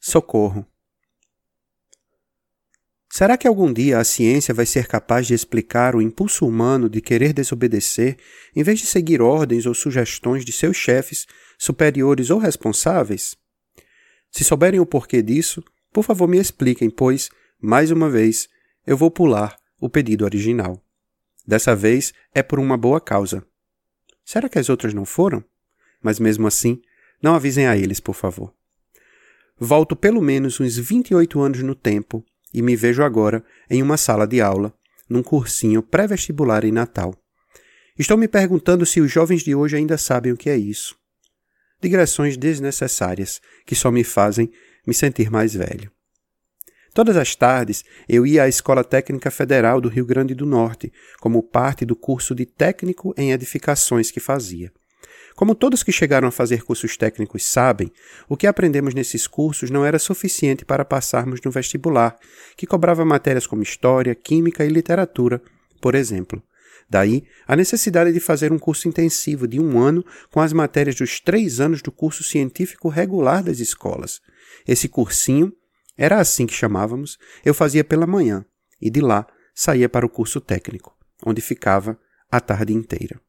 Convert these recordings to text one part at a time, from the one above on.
Socorro. Será que algum dia a ciência vai ser capaz de explicar o impulso humano de querer desobedecer em vez de seguir ordens ou sugestões de seus chefes, superiores ou responsáveis? Se souberem o porquê disso, por favor me expliquem, pois, mais uma vez, eu vou pular o pedido original. Dessa vez é por uma boa causa. Será que as outras não foram? Mas mesmo assim, não avisem a eles, por favor. Volto pelo menos uns 28 anos no tempo e me vejo agora em uma sala de aula, num cursinho pré-vestibular em Natal. Estou me perguntando se os jovens de hoje ainda sabem o que é isso. Digressões desnecessárias que só me fazem me sentir mais velho. Todas as tardes eu ia à Escola Técnica Federal do Rio Grande do Norte, como parte do curso de técnico em edificações que fazia. Como todos que chegaram a fazer cursos técnicos sabem, o que aprendemos nesses cursos não era suficiente para passarmos no vestibular, que cobrava matérias como história, química e literatura, por exemplo. Daí a necessidade de fazer um curso intensivo de um ano com as matérias dos três anos do curso científico regular das escolas. Esse cursinho, era assim que chamávamos, eu fazia pela manhã e de lá saía para o curso técnico, onde ficava a tarde inteira.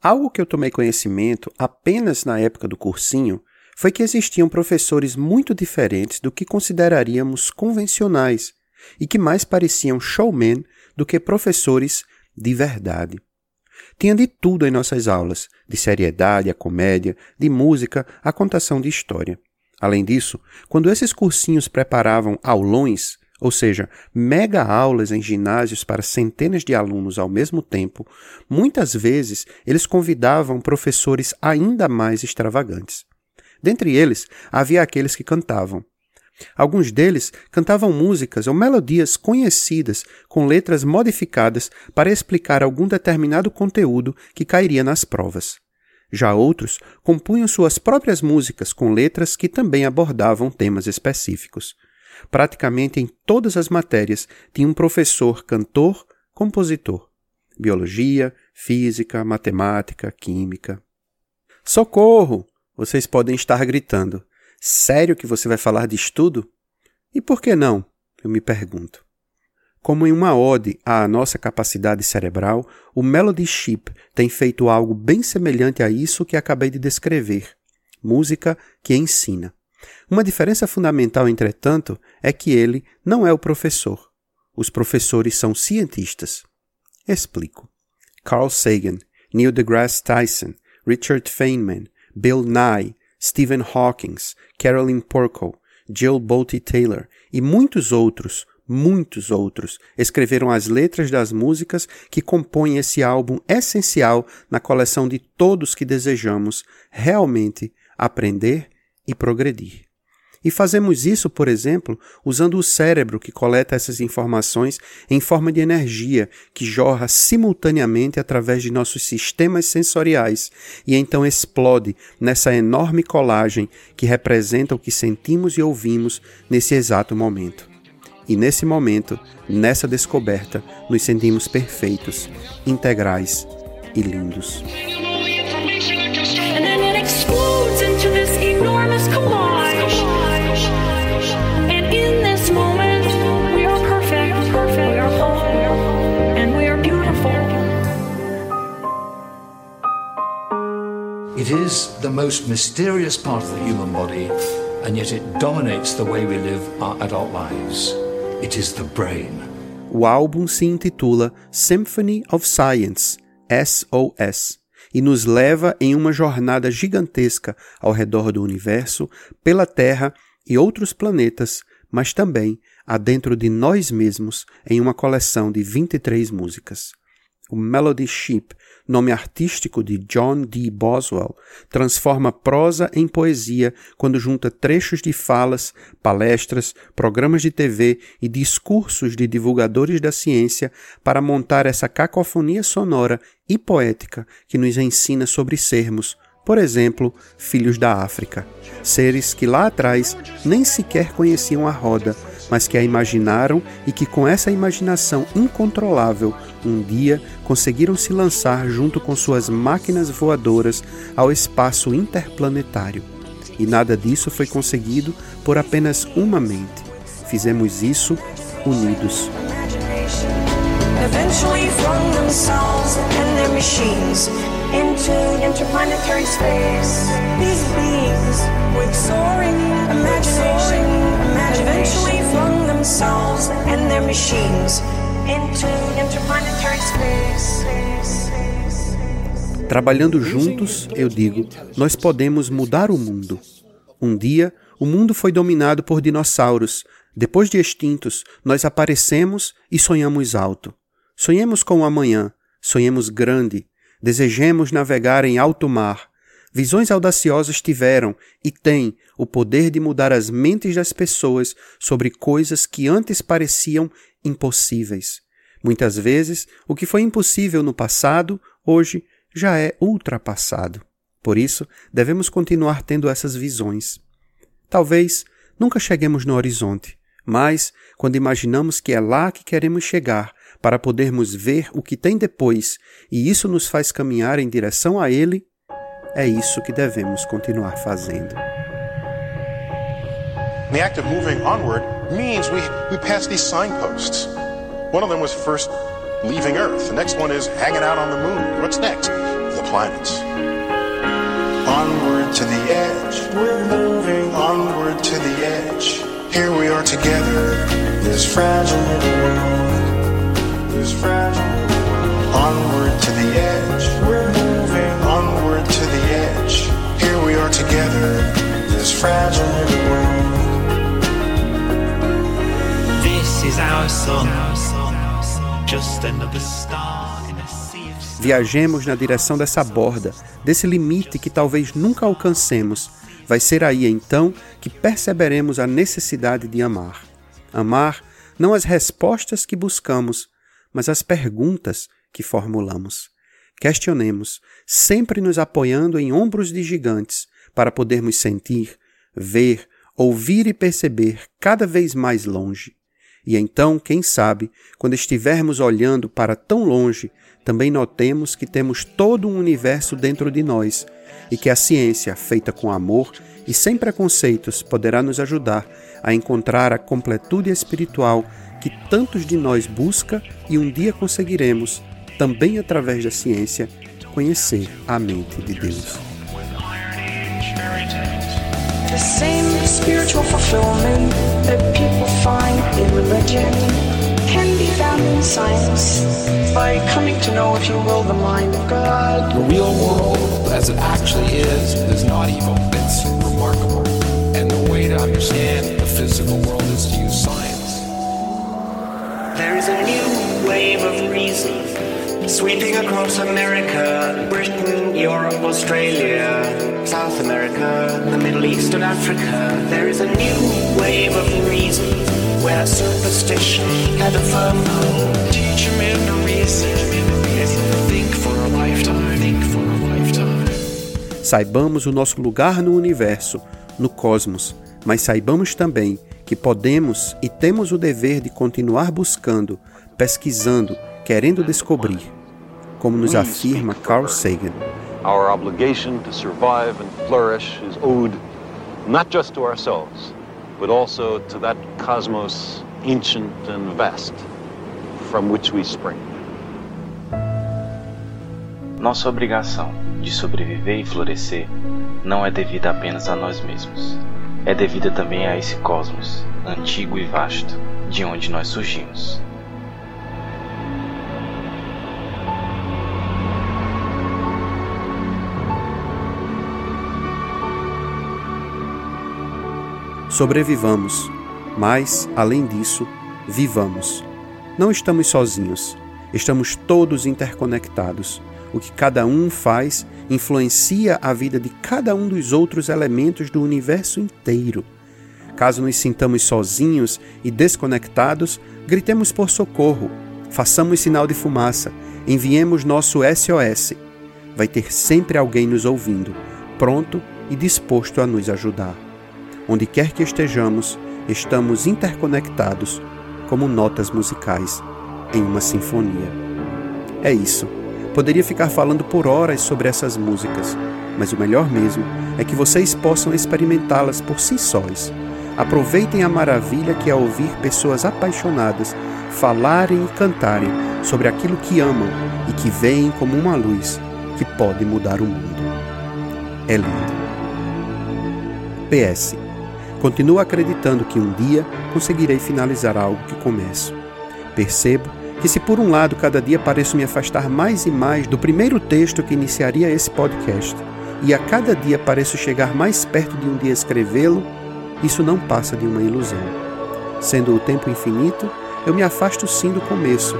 Algo que eu tomei conhecimento apenas na época do cursinho foi que existiam professores muito diferentes do que consideraríamos convencionais e que mais pareciam showmen do que professores de verdade. Tinha de tudo em nossas aulas, de seriedade a comédia, de música a contação de história. Além disso, quando esses cursinhos preparavam aulões, ou seja, mega aulas em ginásios para centenas de alunos ao mesmo tempo, muitas vezes eles convidavam professores ainda mais extravagantes. Dentre eles, havia aqueles que cantavam. Alguns deles cantavam músicas ou melodias conhecidas com letras modificadas para explicar algum determinado conteúdo que cairia nas provas. Já outros compunham suas próprias músicas com letras que também abordavam temas específicos. Praticamente em todas as matérias tinha um professor cantor, compositor. Biologia, física, matemática, química. Socorro! Vocês podem estar gritando. Sério que você vai falar de estudo? E por que não? Eu me pergunto. Como em uma ode à nossa capacidade cerebral, o Melody Ship tem feito algo bem semelhante a isso que acabei de descrever. Música que ensina. Uma diferença fundamental, entretanto, é que ele não é o professor. Os professores são cientistas. Explico. Carl Sagan, Neil deGrasse Tyson, Richard Feynman, Bill Nye, Stephen Hawking, Carolyn Porco, Jill Bolte Taylor e muitos outros, muitos outros, escreveram as letras das músicas que compõem esse álbum essencial na coleção de todos que desejamos realmente aprender e progredir. E fazemos isso, por exemplo, usando o cérebro que coleta essas informações em forma de energia que jorra simultaneamente através de nossos sistemas sensoriais e então explode nessa enorme colagem que representa o que sentimos e ouvimos nesse exato momento. E nesse momento, nessa descoberta, nos sentimos perfeitos, integrais e lindos. It is the most mysterious part of the human body, and yet it dominates the way we live our adult lives. It is the brain. O álbum se intitula Symphony of Science, SOS, e nos leva em uma jornada gigantesca ao redor do universo, pela Terra e outros planetas, mas também adentro de nós mesmos em uma coleção de 23 músicas. O Melody Ship nome artístico de John D. Boswell, transforma prosa em poesia quando junta trechos de falas, palestras, programas de TV e discursos de divulgadores da ciência para montar essa cacofonia sonora e poética que nos ensina sobre sermos, Por exemplo, filhos da África, seres que lá atrás nem sequer conheciam a roda, mas que a imaginaram e que, com essa imaginação incontrolável, um dia conseguiram se lançar junto com suas máquinas voadoras ao espaço interplanetário. E nada disso foi conseguido por apenas uma mente. Fizemos isso unidos. Into interplanetary space. These beings themselves and their machines into interplanetary space. Trabalhando juntos, eu digo, nós podemos mudar o mundo. Um dia, o mundo foi dominado por dinossauros. Depois de extintos, nós aparecemos e sonhamos alto. Sonhemos com o amanhã, sonhemos grande, desejemos navegar em alto mar. Visões audaciosas tiveram e têm o poder de mudar as mentes das pessoas sobre coisas que antes pareciam impossíveis. Muitas vezes, o que foi impossível no passado, hoje já é ultrapassado. Por isso, devemos continuar tendo essas visões. Talvez nunca cheguemos no horizonte, mas quando imaginamos que é lá que queremos chegar para podermos ver o que tem depois e isso nos faz caminhar em direção a ele, é isso que devemos continuar fazendo. The act of moving onward means we, we pass these signposts. One of them was first leaving Earth. The next one is hanging out on the moon. What's next? The planets. Onward to the edge. We're moving onward to the edge. Here we are together. This fragile world. This fragile world. Onward to the edge. Viajemos na direção dessa borda, desse limite que talvez nunca alcancemos. Vai ser aí então que perceberemos a necessidade de amar. Amar não as respostas que buscamos, mas as perguntas que formulamos. Questionemos, sempre nos apoiando em ombros de gigantes, para podermos sentir, ver, ouvir e perceber cada vez mais longe. E então, quem sabe, quando estivermos olhando para tão longe, também notemos que temos todo um universo dentro de nós e que a ciência, feita com amor e sem preconceitos, poderá nos ajudar a encontrar a completude espiritual que tantos de nós busca e um dia conseguiremos, também através da ciência, conhecer a mente de Deus. Be found in science by coming to know, if you will, the mind of God. The real world, as it actually is, is not evil, it's remarkable. And the way to understand the physical world is to use science. There is a new wave of reason sweeping across America, Britain, Europe, Australia, South America, the Middle East, and Africa. There is a new wave of reason where superstition had a firm hold. Teach men to reason, think for a lifetime, think for a lifetime. Saibamos o nosso lugar no universo, no cosmos, mas saibamos também que podemos e temos o dever de continuar buscando, pesquisando, querendo descobrir como nos afirma Carl Sagan. Our obligation to survive and flourish is owed not just to ourselves, but also to that cosmos ancient and vast from which we spring. Nossa obrigação de sobreviver e florescer não é devida apenas a nós mesmos. É devida também a esse cosmos, antigo e vasto, de onde nós surgimos. Sobrevivamos, mas, além disso, vivamos. Não estamos sozinhos, estamos todos interconectados. O que cada um faz influencia a vida de cada um dos outros elementos do universo inteiro. Caso nos sintamos sozinhos e desconectados, gritemos por socorro, façamos sinal de fumaça, enviemos nosso SOS. Vai ter sempre alguém nos ouvindo, pronto e disposto a nos ajudar. Onde quer que estejamos, estamos interconectados como notas musicais em uma sinfonia. É isso. Poderia ficar falando por horas sobre essas músicas, mas o melhor mesmo é que vocês possam experimentá-las por si sós. Aproveitem a maravilha que é ouvir pessoas apaixonadas falarem e cantarem sobre aquilo que amam e que veem como uma luz que pode mudar o mundo. É lindo. PS. Continuo acreditando que um dia conseguirei finalizar algo que começo. Percebo que, se por um lado cada dia pareço me afastar mais e mais do primeiro texto que iniciaria esse podcast, e a cada dia pareço chegar mais perto de um dia escrevê-lo, isso não passa de uma ilusão. Sendo o tempo infinito, eu me afasto sim do começo,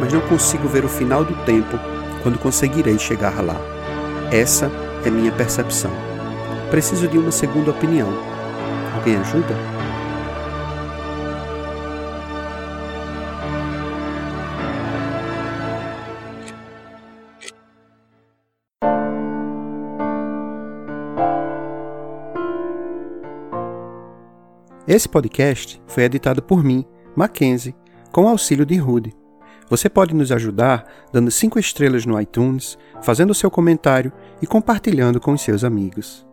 mas não consigo ver o final do tempo quando conseguirei chegar lá. Essa é minha percepção. Preciso de uma segunda opinião. Alguém ajuda? Esse podcast foi editado por mim, Mackenzie, com auxílio de Rude. Você pode nos ajudar dando 5 estrelas no iTunes, fazendo seu comentário e compartilhando com os seus amigos.